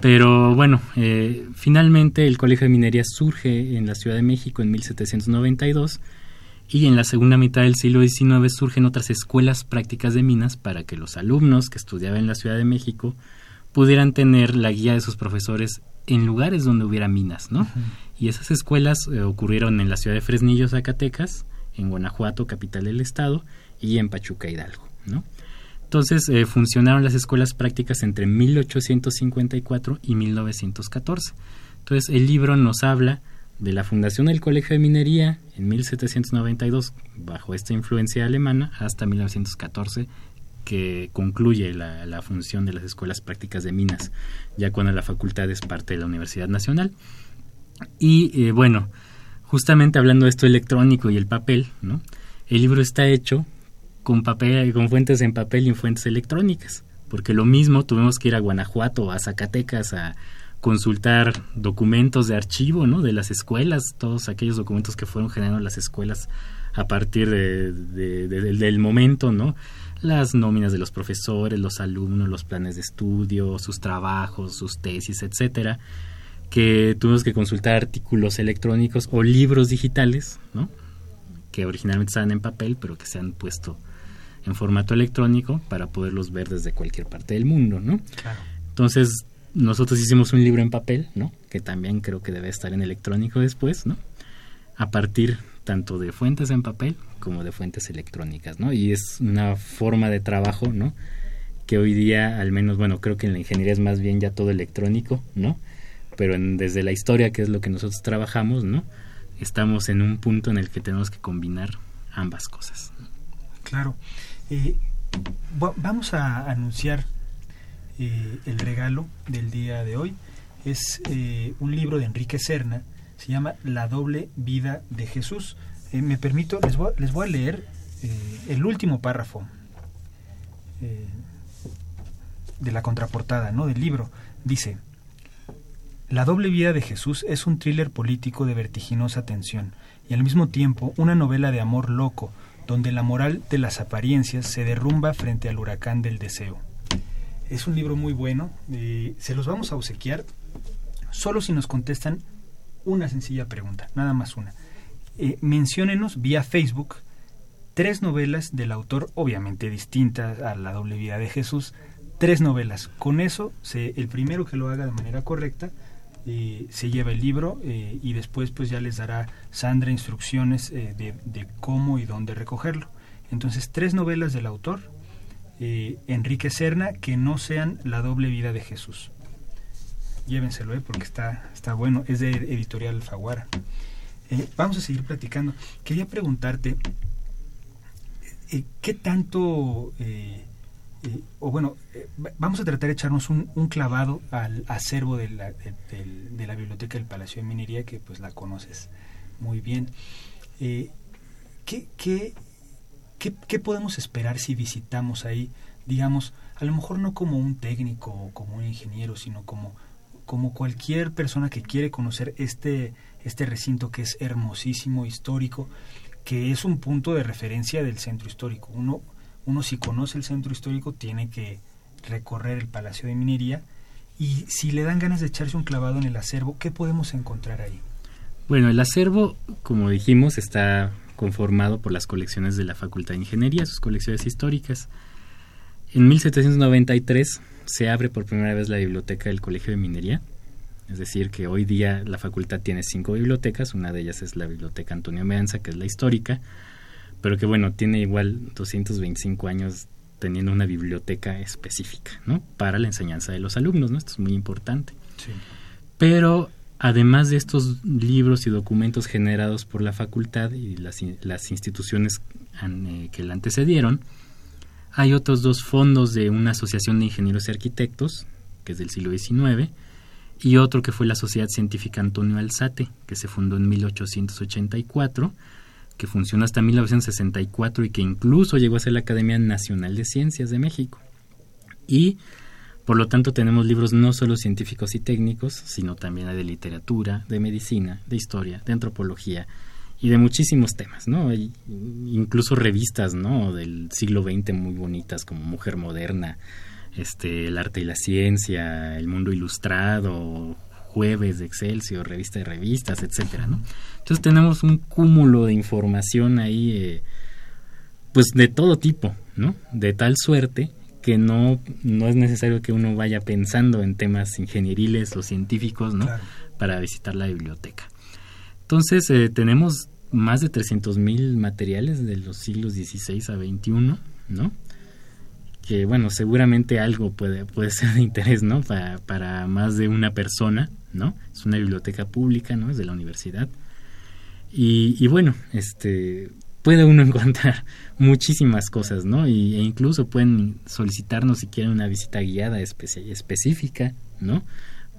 Speaker 5: Pero bueno, eh, finalmente el Colegio de Minería surge en la Ciudad de México en 1792 y en la segunda mitad del siglo XIX surgen otras escuelas prácticas de minas para que los alumnos que estudiaban en la Ciudad de México pudieran tener la guía de sus profesores en lugares donde hubiera minas, ¿no? Y esas escuelas eh, ocurrieron en la ciudad de Fresnillo, Zacatecas, en Guanajuato, capital del estado, y en Pachuca, Hidalgo, ¿no? Entonces eh, funcionaron las escuelas prácticas entre 1854 y 1914. Entonces el libro nos habla de la fundación del Colegio de Minería en 1792 bajo esta influencia alemana hasta 1914 que concluye la, función de las escuelas prácticas de minas, ya cuando la facultad es parte de la Universidad Nacional. Y eh, bueno, justamente hablando de esto electrónico y el papel, ¿no? el libro está hecho con papel, con fuentes en papel y en fuentes electrónicas, porque lo mismo tuvimos que ir a Guanajuato, a Zacatecas, a consultar documentos de archivo, ¿no? De las escuelas, todos aquellos documentos que fueron generando las escuelas a partir de, del momento, ¿no? Las nóminas de los profesores, los alumnos, los planes de estudio, sus trabajos, sus tesis, etcétera, que tuvimos que consultar artículos electrónicos o libros digitales, ¿no? Que originalmente estaban en papel, pero que se han puesto en formato electrónico para poderlos ver desde cualquier parte del mundo, ¿no? Entonces, nosotros hicimos un libro en papel, ¿no? Que también creo que debe estar en electrónico después, ¿no? A partir tanto de fuentes en papel como de fuentes electrónicas, ¿no? Y es una forma de trabajo, ¿no? Que hoy día, al menos, bueno, creo que en la ingeniería es más bien ya todo electrónico, ¿no? Pero desde la historia, que es lo que nosotros trabajamos, ¿no? Estamos en un punto en el que tenemos que combinar ambas cosas.
Speaker 1: Claro. Eh, vamos a anunciar eh, el regalo del día de hoy. Es eh, un libro de Enrique Serna, se llama La doble vida de Jesús. Eh, me permito, les voy, a leer el último párrafo de la contraportada ¿no? del libro. Dice, La doble vida de Jesús es un thriller político de vertiginosa tensión y al mismo tiempo una novela de amor loco, donde la moral de las apariencias se derrumba frente al huracán del deseo. Es un libro muy bueno. Eh, se los vamos a obsequiar solo si nos contestan una sencilla pregunta, nada más una. Eh, menciónenos vía Facebook tres novelas del autor, obviamente distintas a La doble vida de Jesús, tres novelas. Con eso, el primero que lo haga de manera correcta eh, se lleva el libro eh, y después pues ya les dará Sandra instrucciones de, de, cómo y dónde recogerlo. Entonces, tres novelas del autor eh, Enrique Serna que no sean La doble vida de Jesús. Llévenselo, eh, porque está, está bueno. Es de Editorial Faguara. Eh, vamos a seguir platicando. Quería preguntarte, ¿qué tanto... o bueno, vamos a tratar de echarnos un, clavado al acervo de la, de, la, Biblioteca del Palacio de Minería, que pues la conoces muy bien. ¿qué, qué, ¿Qué, podemos esperar si visitamos ahí? Digamos, a lo mejor no como un técnico o como un ingeniero, sino como, como cualquier persona que quiere conocer este, este recinto que es hermosísimo, histórico, que es un punto de referencia del centro histórico. Uno, uno si conoce el centro histórico tiene que recorrer el Palacio de Minería y si le dan ganas de echarse un clavado en el acervo, ¿qué podemos encontrar ahí?
Speaker 5: Bueno, el acervo, como dijimos, está conformado por las colecciones de la Facultad de Ingeniería, sus colecciones históricas. En 1793 se abre por primera vez la biblioteca del Colegio de Minería, es decir, que hoy día la facultad tiene cinco bibliotecas, una de ellas es la Biblioteca Antonio Meanza, que es la histórica, pero que bueno, tiene igual 225 años teniendo una biblioteca específica, ¿no? Para la enseñanza de los alumnos, ¿no? Esto es muy importante. Pero además de estos libros y documentos generados por la facultad y las, las instituciones eh, que la antecedieron, hay otros dos fondos de una asociación de ingenieros y arquitectos, que es del siglo XIX, y otro que fue la Sociedad Científica Antonio Alzate, que se fundó en 1884, que funcionó hasta 1964 y que incluso llegó a ser la Academia Nacional de Ciencias de México. Y por lo tanto tenemos libros no solo científicos y técnicos, sino también de literatura, de medicina, de historia, de antropología y de muchísimos temas, ¿no? Incluso revistas, ¿no? Del siglo XX muy bonitas como Mujer Moderna, este, el arte y la ciencia, el mundo ilustrado, jueves de Excelsior, revista de revistas, etcétera, ¿no? Entonces tenemos un cúmulo de información ahí, eh, pues de todo tipo, ¿no? De tal suerte que no, no es necesario que uno vaya pensando en temas ingenieriles o científicos, ¿no? Para visitar la biblioteca. Entonces eh, tenemos más de 300.000 materiales de los siglos XVI a XXI, ¿no? que bueno, seguramente algo puede, puede ser de interés, ¿no? Para, para más de una persona, ¿no? Es una biblioteca pública, ¿no? Es de la universidad. Y, bueno, este puede uno encontrar muchísimas cosas, ¿no? Y, e incluso pueden solicitarnos si quieren una visita guiada específica, ¿no?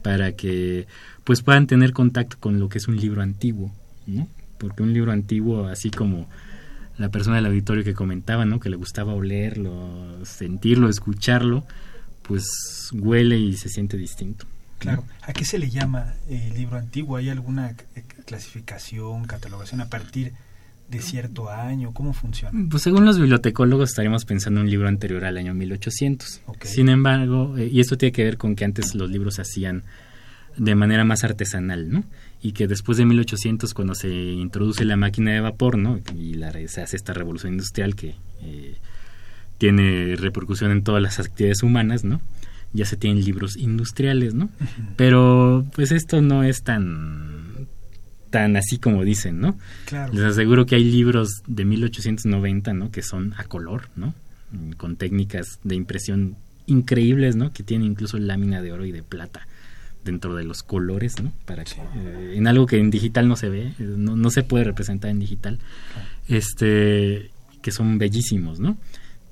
Speaker 5: Para que pues puedan tener contacto con lo que es un libro antiguo, ¿no? Porque un libro antiguo, así como la persona del auditorio que comentaba, ¿no? Que le gustaba olerlo, sentirlo, escucharlo, pues huele y se siente distinto.
Speaker 1: Claro. ¿A qué se le llama el libro antiguo? ¿Hay alguna clasificación, catalogación a partir de cierto año? ¿Cómo funciona?
Speaker 5: Pues según los bibliotecólogos estaríamos pensando en un libro anterior al año 1800. Sin embargo, eh, y esto tiene que ver con que antes los libros hacían de manera más artesanal, ¿no? y que después de 1800 cuando se introduce la máquina de vapor no y la, se hace esta revolución industrial que eh, tiene repercusión en todas las actividades humanas no ya se tienen libros industriales no pero pues esto no es tan tan así como dicen no les aseguro que hay libros de 1890 no que son a color no con técnicas de impresión increíbles no que tienen incluso lámina de oro y de plata dentro de los colores, ¿no? Para que, eh, en algo que en digital no se ve, no, no se puede representar en digital, este, que son bellísimos, ¿no?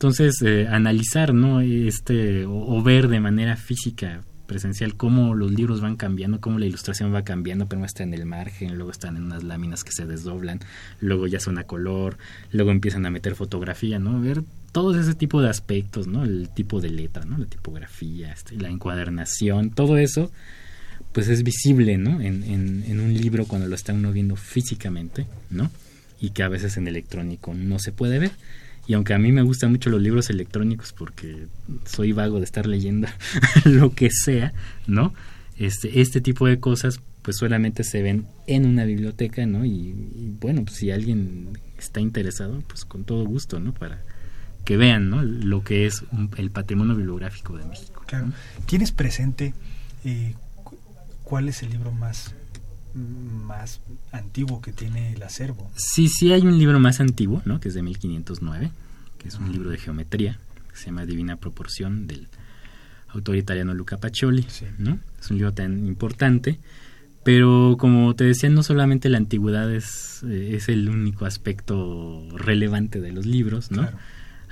Speaker 5: Entonces, eh, analizar, ¿no? Este, o, ver de manera física, presencial, cómo los libros van cambiando, cómo la ilustración va cambiando, pero está en el margen, luego están en unas láminas que se desdoblan, luego ya son a color, luego empiezan a meter fotografía, ¿no? Ver todos ese tipo de aspectos, ¿no? El tipo de letra, ¿no? La tipografía, este, la encuadernación, todo eso pues es visible, ¿no? En, en, un libro cuando lo está uno viendo físicamente, ¿no? Y que a veces en electrónico no se puede ver. Y aunque a mí me gustan mucho los libros electrónicos porque soy vago de estar leyendo lo que sea, ¿no? Este, este tipo de cosas pues solamente se ven en una biblioteca, ¿no? Y, bueno, pues si alguien está interesado, pues con todo gusto, ¿no? Para que vean, ¿no? Lo que es el patrimonio bibliográfico de México.
Speaker 1: Claro. ¿Tienes presente eh, ¿Cuál es el libro más más antiguo que tiene el acervo?
Speaker 5: Sí, sí hay un libro más antiguo, ¿no? Que es de 1509, que es un libro de geometría, que se llama Divina Proporción del autor italiano Luca Pacioli, ¿no? Es un libro tan importante, pero como te decía, no solamente la antigüedad es, eh, es el único aspecto relevante de los libros, ¿no?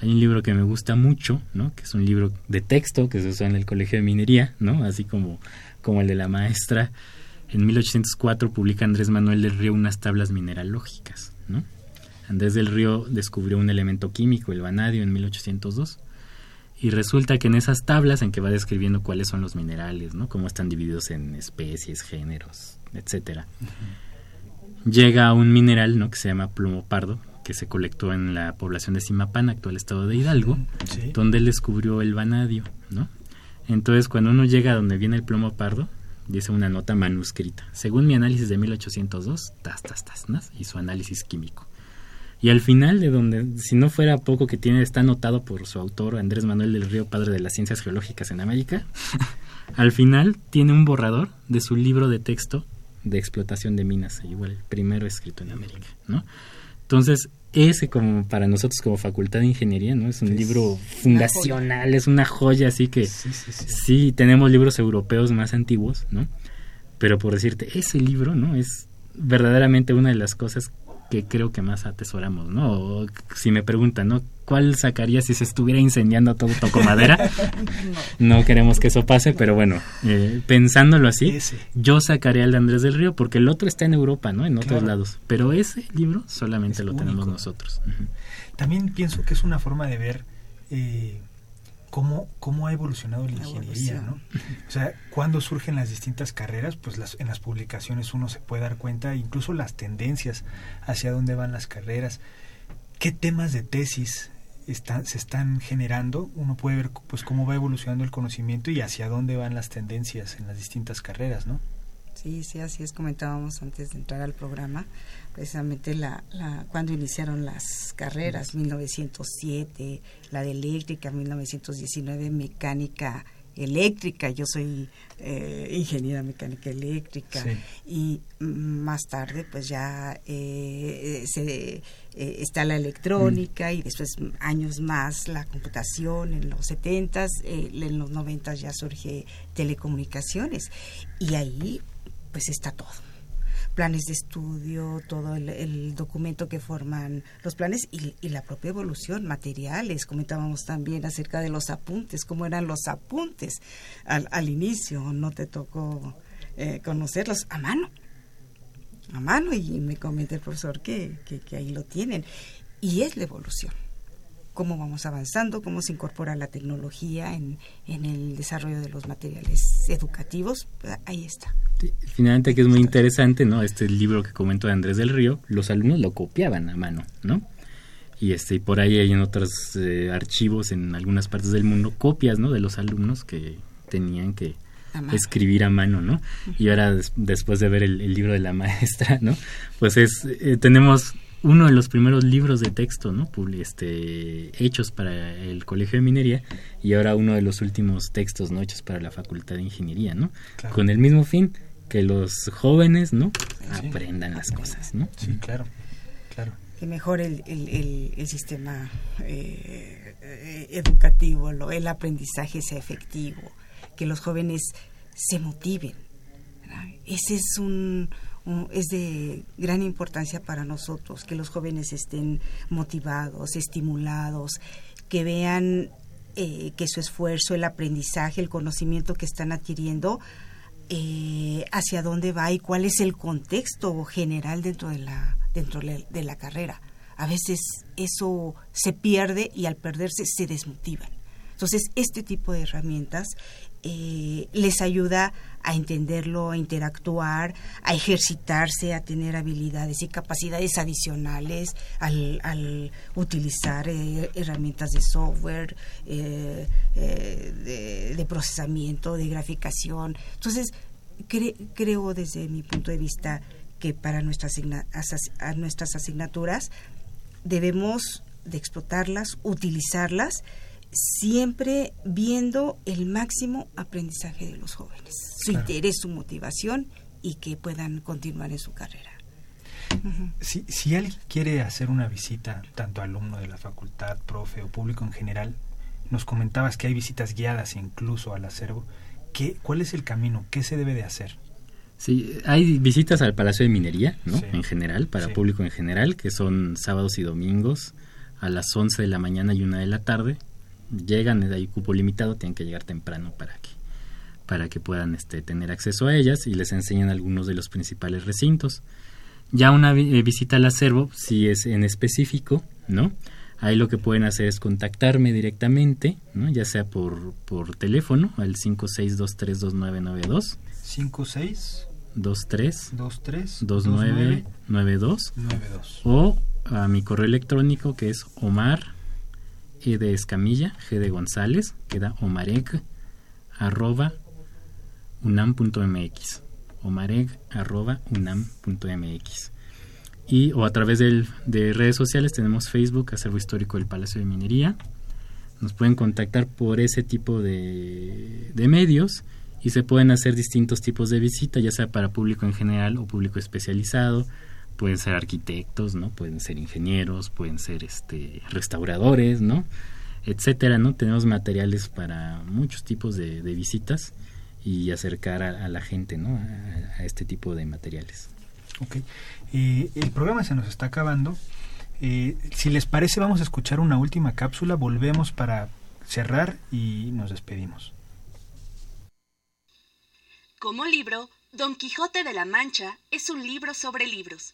Speaker 5: Hay un libro que me gusta mucho, ¿no? Que es un libro de texto que se usa en el Colegio de Minería, ¿no? Así como como el de la maestra. En 1804 publica Andrés Manuel del Río unas tablas mineralógicas. ¿no? Andrés del Río descubrió un elemento químico, el vanadio, en 1802. Y resulta que en esas tablas en que va describiendo cuáles son los minerales, ¿no? cómo están divididos en especies, géneros, etcétera, llega un mineral ¿no? que se llama plomo pardo, que se colectó en la población de Simapán, actual estado de Hidalgo, donde él descubrió el vanadio, ¿no? Entonces, cuando uno llega a donde viene el plomo pardo, dice una nota manuscrita. Según mi análisis de 1802, tas, tas, tas, y su análisis químico. Y al final, de donde, si no fuera poco que tiene, está anotado por su autor Andrés Manuel del Río, padre de las ciencias geológicas en América, al final tiene un borrador de su libro de texto de explotación de minas, igual el primero escrito en América, ¿no? Entonces, ese como para nosotros como facultad de ingeniería, ¿no? Es un libro fundacional, es una joya, así que sí, sí, tenemos libros europeos más antiguos, ¿no? Pero por decirte, ese libro, ¿no? Es verdaderamente una de las cosas que creo que más atesoramos, ¿no? si me preguntan, ¿no? ¿Cuál sacaría si se estuviera incendiando todo toco madera? no. queremos que eso pase, pero bueno, eh, pensándolo así, yo sacaría el de Andrés del Río porque el otro está en Europa, ¿no? En otros lados, pero ese libro solamente lo tenemos nosotros.
Speaker 1: También pienso que es una forma de ver eh, cómo, cómo ha evolucionado la, ingeniería, ¿no? O sea, cuando surgen las distintas carreras, pues las, en las publicaciones uno se puede dar cuenta, incluso las tendencias hacia dónde van las carreras, qué temas de tesis están, se están generando, uno puede ver pues cómo va evolucionando el conocimiento y hacia dónde van las tendencias en las distintas carreras, ¿no?
Speaker 4: Sí, sí, así es, comentábamos antes de entrar al programa, precisamente la, la, cuando iniciaron las carreras, 1907, la de eléctrica, 1919, mecánica eléctrica, yo soy eh, ingeniera mecánica eléctrica. Y más tarde pues ya eh, se, eh, está la electrónica y después años más la computación en los 70 en los 90 ya surge telecomunicaciones. Y ahí pues está todo planes de estudio, todo el, documento que forman los planes y, la propia evolución, materiales. Comentábamos también acerca de los apuntes, cómo eran los apuntes al, inicio. No te tocó eh, conocerlos a mano, a mano, y me comenta el profesor que, que ahí lo tienen. Y es la evolución cómo vamos avanzando, cómo se incorpora la tecnología en, en el desarrollo de los materiales educativos. Ahí está.
Speaker 5: finalmente que es muy interesante, ¿no? Este libro que comentó Andrés del Río, los alumnos lo copiaban a mano, ¿no? Y este y por ahí hay en otros eh, archivos en algunas partes del mundo copias, ¿no? De los alumnos que tenían que escribir a mano, ¿no? Y ahora después de ver el, libro de la maestra, ¿no? Pues es eh, tenemos uno de los primeros libros de texto, ¿no? Este, hechos para el Colegio de Minería y ahora uno de los últimos textos, ¿no? Hechos para la Facultad de Ingeniería, ¿no? Con el mismo fin que los jóvenes, ¿no? Aprendan las cosas, ¿no?
Speaker 1: Sí, claro, claro.
Speaker 4: Que mejore el, el, el, sistema eh, eh, educativo, lo, el aprendizaje sea efectivo, que los jóvenes se motiven. Ese es un es de gran importancia para nosotros que los jóvenes estén motivados, estimulados, que vean eh, que su esfuerzo, el aprendizaje, el conocimiento que están adquiriendo, eh, hacia dónde va y cuál es el contexto general dentro de la dentro de la carrera. A veces eso se pierde y al perderse se desmotivan. Entonces, este tipo de herramientas eh, les ayuda a entenderlo, a interactuar, a ejercitarse, a tener habilidades y capacidades adicionales al, utilizar eh, herramientas de software, eh, de, procesamiento, de graficación. Entonces, creo desde mi punto de vista que para nuestras, nuestras asignaturas debemos de explotarlas, utilizarlas, siempre viendo el máximo aprendizaje de los jóvenes, su interés, su motivación y que puedan continuar en su carrera.
Speaker 1: si, si alguien quiere hacer una visita, tanto alumno de la facultad, profe o público en general, nos comentabas que hay visitas guiadas incluso al acervo. ¿Qué, ¿Cuál es el camino? ¿Qué se debe de hacer?
Speaker 5: Sí, hay visitas al Palacio de Minería, ¿no? En general, para público en general, que son sábados y domingos a las 11 de la mañana y una de la tarde llegan, hay cupo limitado, tienen que llegar temprano para que para que puedan este, tener acceso a ellas y les enseñan algunos de los principales recintos. Ya una eh, visita al acervo, si es en específico, ¿no? Ahí lo que pueden hacer es contactarme directamente, ¿no? ya sea por, por teléfono al 56232992.
Speaker 1: 56
Speaker 5: 23
Speaker 1: 23
Speaker 5: 2992 o a mi correo electrónico que es omar e de Escamilla, G de González, queda omarec, arroba unam.mx omareg.unam.mx y o a través de redes sociales tenemos Facebook, Acervo Histórico del Palacio de Minería. Nos pueden contactar por ese tipo de, de medios y se pueden hacer distintos tipos de visita, ya sea para público en general o público especializado. Pueden ser arquitectos, ¿no? Pueden ser ingenieros, pueden ser este restauradores, ¿no? etcétera, ¿no? Tenemos materiales para muchos tipos de, visitas y acercar a, la gente, ¿no? A, este tipo de materiales.
Speaker 1: Ok. Eh, el programa se nos está acabando. Eh, si les parece, vamos a escuchar una última cápsula. Volvemos para cerrar y nos despedimos.
Speaker 6: Como libro, Don Quijote de la Mancha es un libro sobre libros,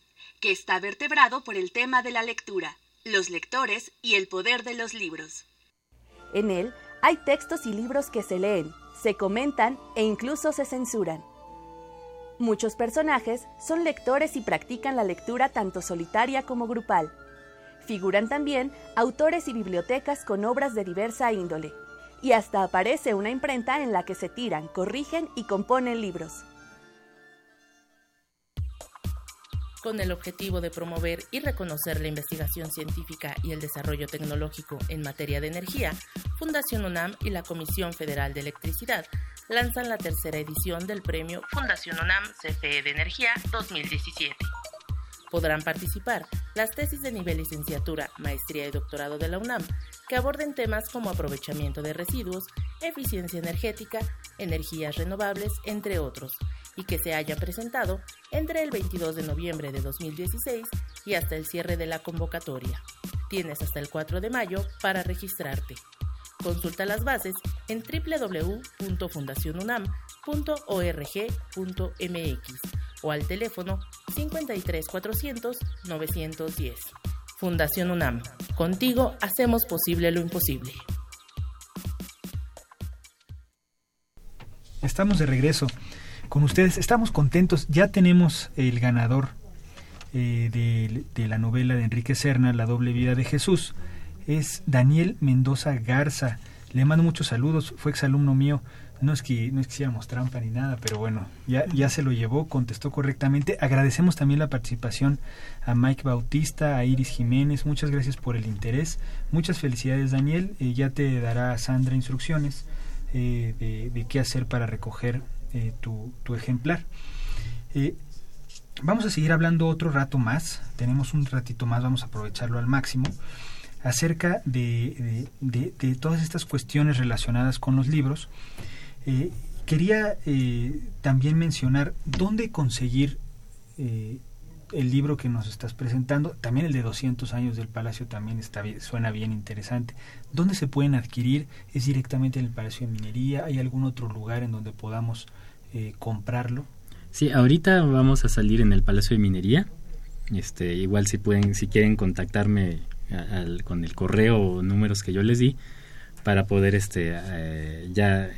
Speaker 6: está vertebrado por el tema de la lectura, los lectores y el poder de los libros. En él hay textos y libros que se leen, se comentan e incluso se censuran. Muchos personajes son lectores y practican la lectura tanto solitaria como grupal. Figuran también autores y bibliotecas con obras de diversa índole. Y hasta aparece una imprenta en la que se tiran, corrigen y componen libros.
Speaker 8: Con el objetivo de promover y reconocer la investigación científica y el desarrollo tecnológico en materia de energía, Fundación UNAM y la Comisión Federal de Electricidad lanzan la tercera edición del premio Fundación UNAM CFE de Energía 2017. Podrán participar las tesis de nivel licenciatura, maestría y doctorado de la UNAM que aborden temas como aprovechamiento de residuos, eficiencia energética, energías renovables, entre otros, y que se haya presentado entre el 22 de noviembre de 2016 y hasta el cierre de la convocatoria. Tienes hasta el 4 de mayo para registrarte. Consulta las bases en www.fundacionunam.org.mx o al teléfono 53 400 910. Fundación UNAM. Contigo hacemos posible lo imposible.
Speaker 1: Estamos de regreso con ustedes. Estamos contentos. Ya tenemos el ganador eh, de, la novela de Enrique Serna, La doble vida de Jesús. Es Daniel Mendoza Garza. Le mando muchos saludos. Fue exalumno mío. No es que no es hiciéramos trampa ni nada, pero bueno, ya, se lo llevó, contestó correctamente. Agradecemos también la participación a Mike Bautista, a Iris Jiménez. Muchas gracias por el interés. Muchas felicidades, Daniel. Eh, ya te dará Sandra instrucciones eh, de, qué hacer para recoger eh, tu, ejemplar. Eh, vamos a seguir hablando otro rato más, tenemos un ratito más, vamos a aprovecharlo al máximo, acerca de, todas estas cuestiones relacionadas con los libros. Eh, quería también mencionar dónde conseguir el libro que nos estás presentando, también el de 200 años del Palacio también está suena bien interesante. ¿Dónde se pueden adquirir? ¿Es directamente en el Palacio de Minería? ¿Hay algún otro lugar en donde podamos eh, comprarlo?
Speaker 5: Sí, ahorita vamos a salir en el Palacio de Minería. Este, igual si pueden, si quieren contactarme con el correo o números que yo les di para poder este eh, ya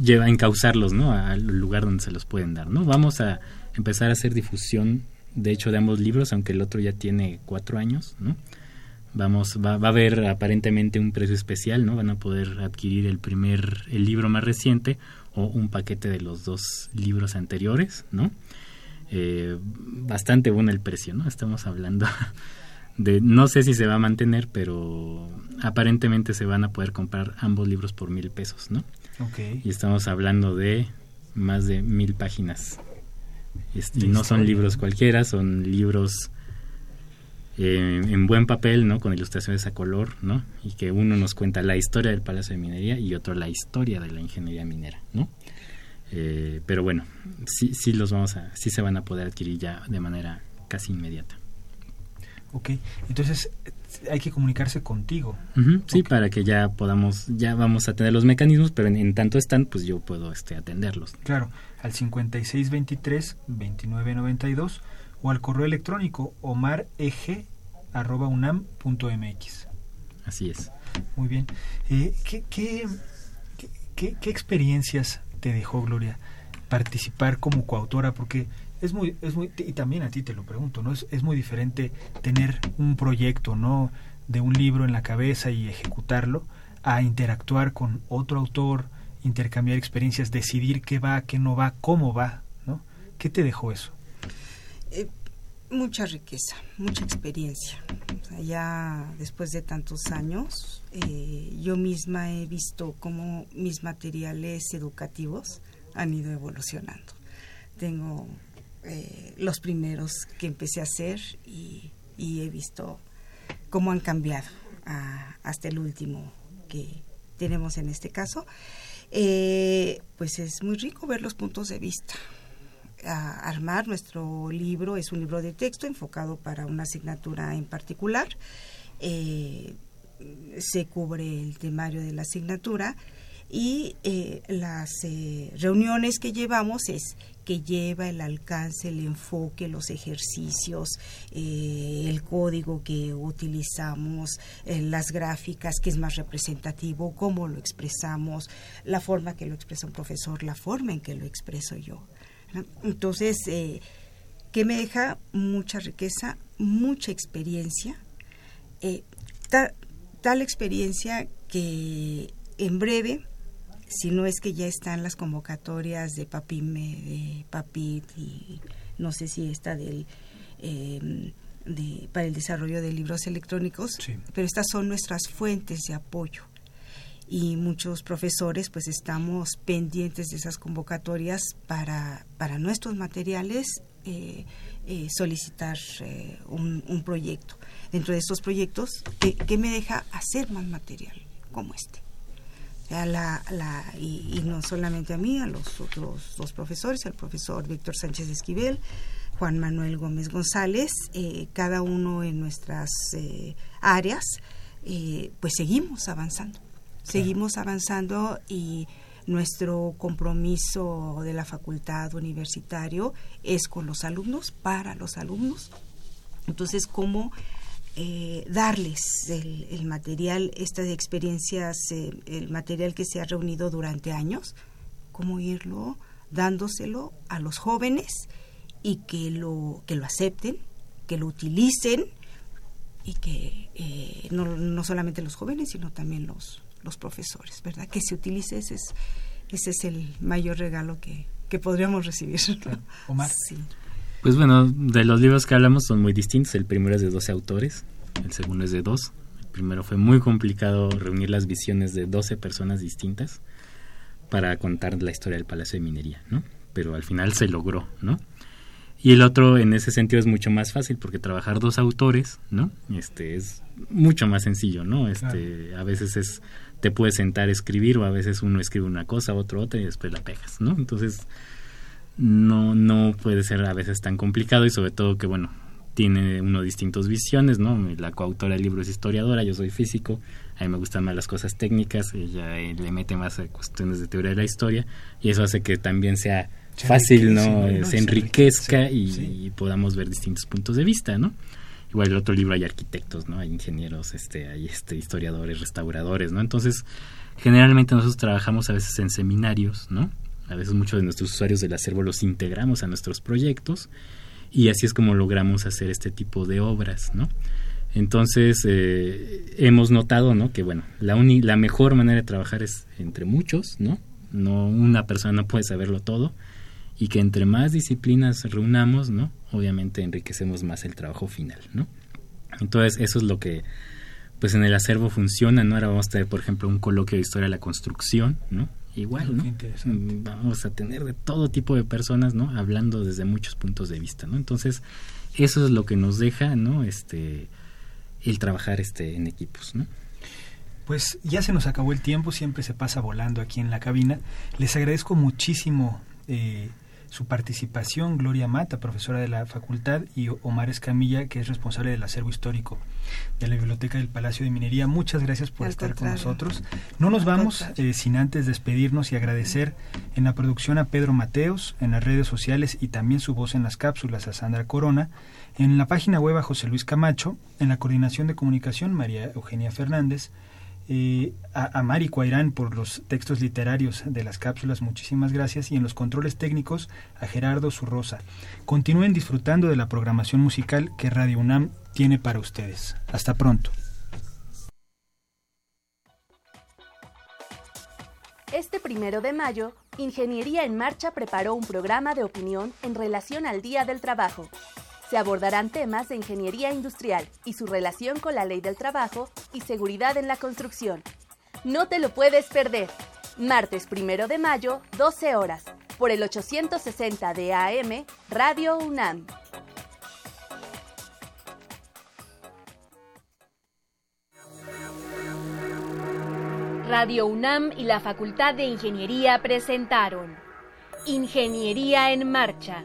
Speaker 5: lleva encauzarlos no al lugar donde se los pueden dar no vamos a empezar a hacer difusión de hecho de ambos libros, aunque el otro ya tiene cuatro años, ¿no? Vamos, va, va, a haber aparentemente un precio especial, ¿no? Van a poder adquirir el primer, el libro más reciente o un paquete de los dos libros anteriores, ¿no? Eh, bastante bueno el precio, ¿no? Estamos hablando de, no sé si se va a mantener, pero aparentemente se van a poder comprar ambos libros por mil pesos, ¿no?
Speaker 1: Okay.
Speaker 5: Y estamos hablando de más de mil páginas y no son libros cualquiera, son libros eh, en buen papel, ¿no? Con ilustraciones a color, ¿no? Y que uno nos cuenta la historia del Palacio de Minería y otro la historia de la ingeniería minera, ¿no? Eh, pero bueno, sí, sí los vamos a, sí se van a poder adquirir ya de manera casi inmediata.
Speaker 1: Ok, entonces hay que comunicarse contigo.
Speaker 5: sí, para que ya podamos, ya vamos a tener los mecanismos, pero en, tanto están, pues yo puedo este, atenderlos.
Speaker 1: Claro, al 5623-2992 o al correo electrónico omareg.unam.mx.
Speaker 5: Así es.
Speaker 1: Muy bien. Eh, ¿qué, qué, qué, qué, experiencias te dejó, Gloria, participar como coautora? Porque es muy, es muy, y también a ti te lo pregunto, ¿no? Es, es muy diferente tener un proyecto, ¿no? De un libro en la cabeza y ejecutarlo, a interactuar con otro autor, intercambiar experiencias, decidir qué va, qué no va, cómo va, ¿no? ¿Qué te dejó eso?
Speaker 4: Eh, mucha riqueza, mucha experiencia. ya después de tantos años, eh, yo misma he visto cómo mis materiales educativos han ido evolucionando. Tengo eh, los primeros que empecé a hacer y, he visto cómo han cambiado hasta el último que tenemos en este caso. Eh, pues es muy rico ver los puntos de vista. armar nuestro libro es un libro de texto enfocado para una asignatura en particular. Eh, se cubre el temario de la asignatura y las reuniones que llevamos es que lleva el alcance, el enfoque, los ejercicios, eh, el código que utilizamos, las gráficas, que es más representativo, cómo lo expresamos, la forma que lo expresa un profesor, la forma en que lo expreso yo. Entonces, que me deja mucha riqueza, mucha experiencia, tal experiencia que en breve si no es que ya están las convocatorias de Papime, de Papit y no sé si está del em, de, para el desarrollo de libros electrónicos, pero estas son nuestras fuentes de apoyo y muchos profesores pues estamos pendientes de esas convocatorias para, para nuestros materiales eh, eh, solicitar eh, un, proyecto. Dentro de estos proyectos, ¿qué me deja hacer más material como este? La, la, y, no solamente a mí, a los otros dos profesores, al profesor Víctor Sánchez Esquivel, Juan Manuel Gómez González, eh, cada uno en nuestras eh, áreas, eh, pues seguimos avanzando, seguimos avanzando y nuestro compromiso de la facultad universitario es con los alumnos, para los alumnos. Entonces, ¿cómo eh, darles el, material, estas experiencias, eh, el material que se ha reunido durante años, cómo irlo dándoselo a los jóvenes y que lo, que lo acepten, que lo utilicen y que eh, no, no, solamente los jóvenes, sino también los, los profesores, ¿verdad? Que se utilice, ese es, ese es el mayor regalo que, que podríamos recibir.
Speaker 1: Omar.
Speaker 5: Sí. Pues bueno, de los libros que hablamos son muy distintos. El primero es de 12 autores, el segundo es de dos. El primero fue muy complicado reunir las visiones de 12 personas distintas para contar la historia del Palacio de Minería, ¿no? Pero al final se logró, ¿no? Y el otro en ese sentido es mucho más fácil porque trabajar dos autores, ¿no? Este es mucho más sencillo, ¿no? Este a veces es te puedes sentar a escribir o a veces uno escribe una cosa, otro otra y después la pegas, ¿no? Entonces no, no puede ser a veces tan complicado y sobre todo que, bueno, tiene uno distintas visiones, ¿no? La coautora del libro es historiadora, yo soy físico, a mí me gustan más las cosas técnicas, ella eh, le mete más a cuestiones de teoría de la historia y eso hace que también sea fácil, ¿no? Se enriquezca y, podamos ver distintos puntos de vista, ¿no? Igual el otro libro hay arquitectos, ¿no? Hay ingenieros, este, hay este, historiadores, restauradores, ¿no? Entonces, generalmente nosotros trabajamos a veces en seminarios, ¿no? A veces muchos de nuestros usuarios del acervo los integramos a nuestros proyectos y así es como logramos hacer este tipo de obras, ¿no? Entonces eh, hemos notado, ¿no? Que bueno, la, la mejor manera de trabajar es entre muchos, ¿no? No una persona no puede saberlo todo y que entre más disciplinas reunamos, ¿no? Obviamente enriquecemos más el trabajo final, ¿no? Entonces eso es lo que pues en el acervo funciona, ¿no? Ahora vamos a tener, por ejemplo, un coloquio de historia de la construcción, ¿no? Igual, ¿no? Mm, vamos a tener de todo tipo de personas, ¿no? Hablando desde muchos puntos de vista, ¿no? Entonces, eso es lo que nos deja, ¿no? Este, el trabajar este, en equipos, ¿no?
Speaker 1: Pues ya se nos acabó el tiempo, siempre se pasa volando aquí en la cabina. Les agradezco muchísimo eh, su participación, Gloria Mata, profesora de la facultad, y Omar Escamilla, que es responsable del acervo histórico de la Biblioteca del Palacio de Minería. Muchas gracias por estar con nosotros. No nos vamos eh, sin antes despedirnos y agradecer en la producción a Pedro Mateos, en las redes sociales y también su voz en las cápsulas a Sandra Corona, en la página web a José Luis Camacho, en la coordinación de comunicación María Eugenia Fernández, eh, a, a, Mari Cuairán por los textos literarios de las cápsulas, muchísimas gracias, y en los controles técnicos a Gerardo Zurrosa. Continúen disfrutando de la programación musical que Radio UNAM tiene para ustedes. Hasta pronto.
Speaker 9: Este primero de mayo, Ingeniería en Marcha preparó un programa de opinión en relación al Día del Trabajo. Se abordarán temas de ingeniería industrial y su relación con la ley del trabajo y seguridad en la construcción. No te lo puedes perder. Martes primero de mayo, 12 horas, por el 860 de AM, Radio UNAM. Radio UNAM y la Facultad de Ingeniería presentaron Ingeniería en Marcha.